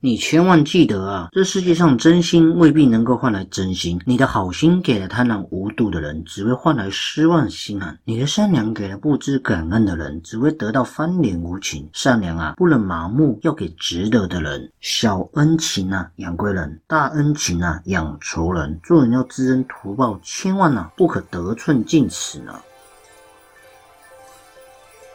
你千万记得啊，这世界上真心未必能够换来真心。你的好心给了贪婪无度的人，只会换来失望心寒；你的善良给了不知感恩的人，只会得到翻脸无情。善良啊，不能麻木，要给值得的人。小恩情啊，养贵人；大恩情啊，养仇人。做人要知恩图报，千万啊，不可得寸进尺呢。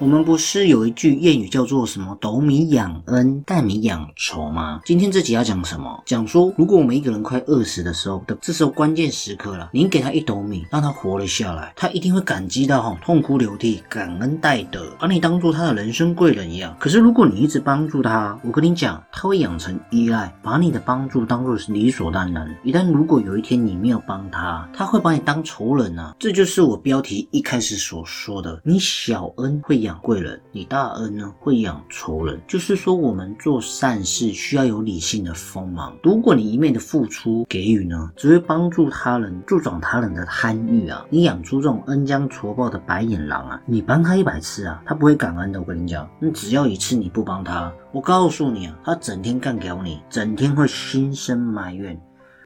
我们不是有一句谚语叫做什么“斗米养恩，担米养仇”吗？今天这集要讲什么？讲说，如果我们一个人快饿死的时候的，这时候关键时刻了，您给他一斗米，让他活了下来，他一定会感激到哈，痛哭流涕，感恩戴德，把你当做他的人生贵人一样。可是如果你一直帮助他，我跟你讲，他会养成依赖，把你的帮助当做是理所当然。一旦如果有一天你没有帮他，他会把你当仇人啊！这就是我标题一开始所说的，你小恩会养。养贵人，你大恩呢会养仇人。就是说，我们做善事需要有理性的锋芒。如果你一面的付出给予呢，只会帮助他人，助长他人的贪欲啊。你养出这种恩将仇报的白眼狼啊，你帮他一百次啊，他不会感恩的。我跟你讲，那只要一次你不帮他，我告诉你啊，他整天干掉你，整天会心生埋怨。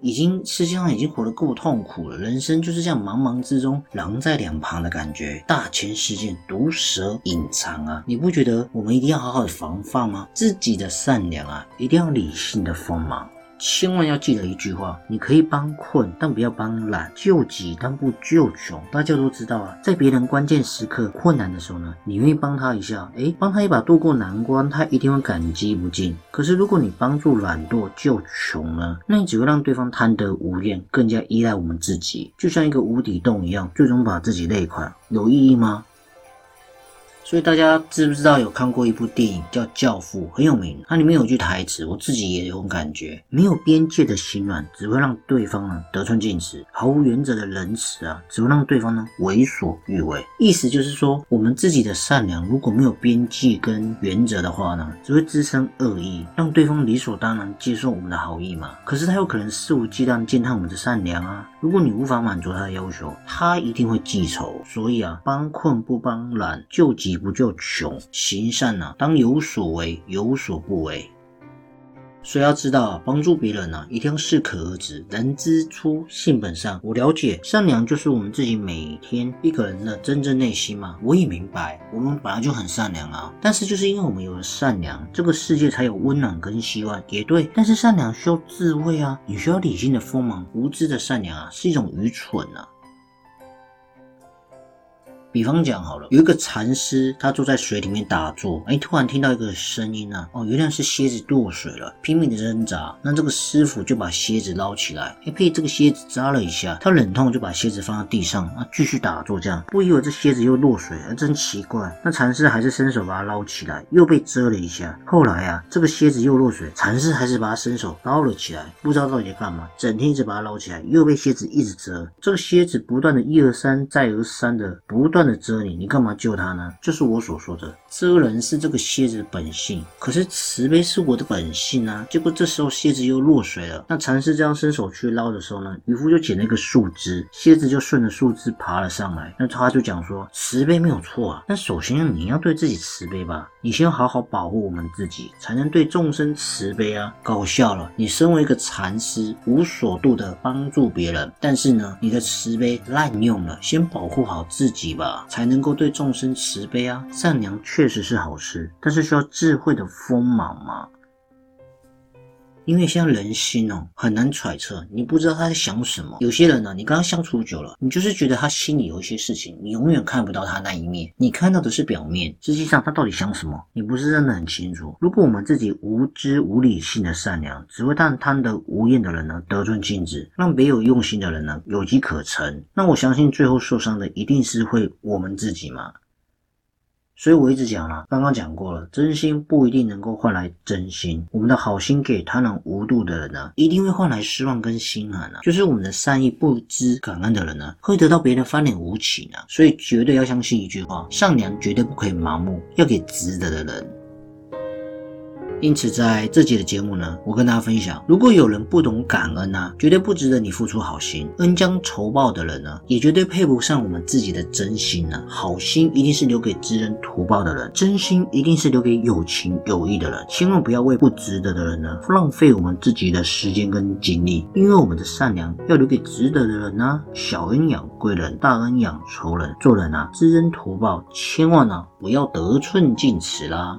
已经世界上已经活得够痛苦了，人生就是这样茫茫之中，狼在两旁的感觉，大千世界毒蛇隐藏啊！你不觉得我们一定要好好的防范吗？自己的善良啊，一定要理性的锋芒。千万要记得一句话：你可以帮困，但不要帮懒；救急，但不救穷。大家都知道啊，在别人关键时刻、困难的时候呢，你愿意帮他一下，哎，帮他一把渡过难关，他一定会感激不尽。可是如果你帮助懒惰、救穷呢，那你只会让对方贪得无厌，更加依赖我们自己，就像一个无底洞一样，最终把自己累垮，有意义吗？所以大家知不知道有看过一部电影叫《教父》，很有名。它里面有句台词，我自己也有种感觉：没有边界的心软，只会让对方呢得寸进尺；毫无原则的仁慈啊，只会让对方呢为所欲为。意思就是说，我们自己的善良如果没有边际跟原则的话呢，只会滋生恶意，让对方理所当然接受我们的好意嘛。可是他有可能肆无忌惮践踏我们的善良啊。如果你无法满足他的要求，他一定会记仇。所以啊，帮困不帮懒，救急。不就穷行善呢？当有所为，有所不为。所以要知道，帮助别人呢，一定要适可而止。人之初，性本善。我了解，善良就是我们自己每天一个人的真正内心嘛。我也明白，我们本来就很善良啊。但是就是因为我们有了善良，这个世界才有温暖跟希望。也对，但是善良需要智慧啊，你需要理性的锋芒。无知的善良啊，是一种愚蠢啊。比方讲好了，有一个禅师，他坐在水里面打坐，哎，突然听到一个声音啊，哦，原来是蝎子落水了，拼命的挣扎。那这个师傅就把蝎子捞起来，哎，被这个蝎子扎了一下，他忍痛就把蝎子放在地上，啊，继续打坐。这样不一会儿，这蝎子又落水了，真奇怪。那禅师还是伸手把它捞起来，又被蛰了一下。后来啊，这个蝎子又落水，禅师还是把它伸手捞了起来，不知道到底在干嘛，整天一直把它捞起来，又被蝎子一直蛰。这个蝎子不断的一而三，再而三的不断。的蛰你，你干嘛救他呢？就是我所说的，蛰人是这个蝎子的本性，可是慈悲是我的本性啊。结果这时候蝎子又落水了，那禅师这样伸手去捞的时候呢，渔夫就捡了一个树枝，蝎子就顺着树枝爬了上来。那他就讲说，慈悲没有错啊，但首先你要对自己慈悲吧，你先好好保护我们自己，才能对众生慈悲啊。搞笑了，你身为一个禅师，无所度的帮助别人，但是呢，你的慈悲滥用了，先保护好自己吧。才能够对众生慈悲啊！善良确实是好事，但是需要智慧的锋芒嘛。因为现在人心哦很难揣测，你不知道他在想什么。有些人呢，你跟他相处久了，你就是觉得他心里有一些事情，你永远看不到他那一面，你看到的是表面，实际上他到底想什么，你不是真的很清楚。如果我们自己无知无理性的善良，只会让贪得无厌的人呢得寸进尺，让别有用心的人呢有机可乘，那我相信最后受伤的一定是会我们自己嘛。所以我一直讲了，刚刚讲过了，真心不一定能够换来真心。我们的好心给贪婪无度的人呢，一定会换来失望跟心寒啊。就是我们的善意不知感恩的人呢，会得到别人翻脸无情啊。所以绝对要相信一句话：善良绝对不可以盲目，要给值得的人。因此，在这节的节目呢，我跟大家分享，如果有人不懂感恩啊，绝对不值得你付出好心。恩将仇报的人呢，也绝对配不上我们自己的真心呢。好心一定是留给知恩图报的人，真心一定是留给有情有义的人。千万不要为不值得的人呢，浪费我们自己的时间跟精力，因为我们的善良要留给值得的人呢。小恩养贵人，大恩养仇人。做人啊，知恩图报，千万呢不要得寸进尺啦。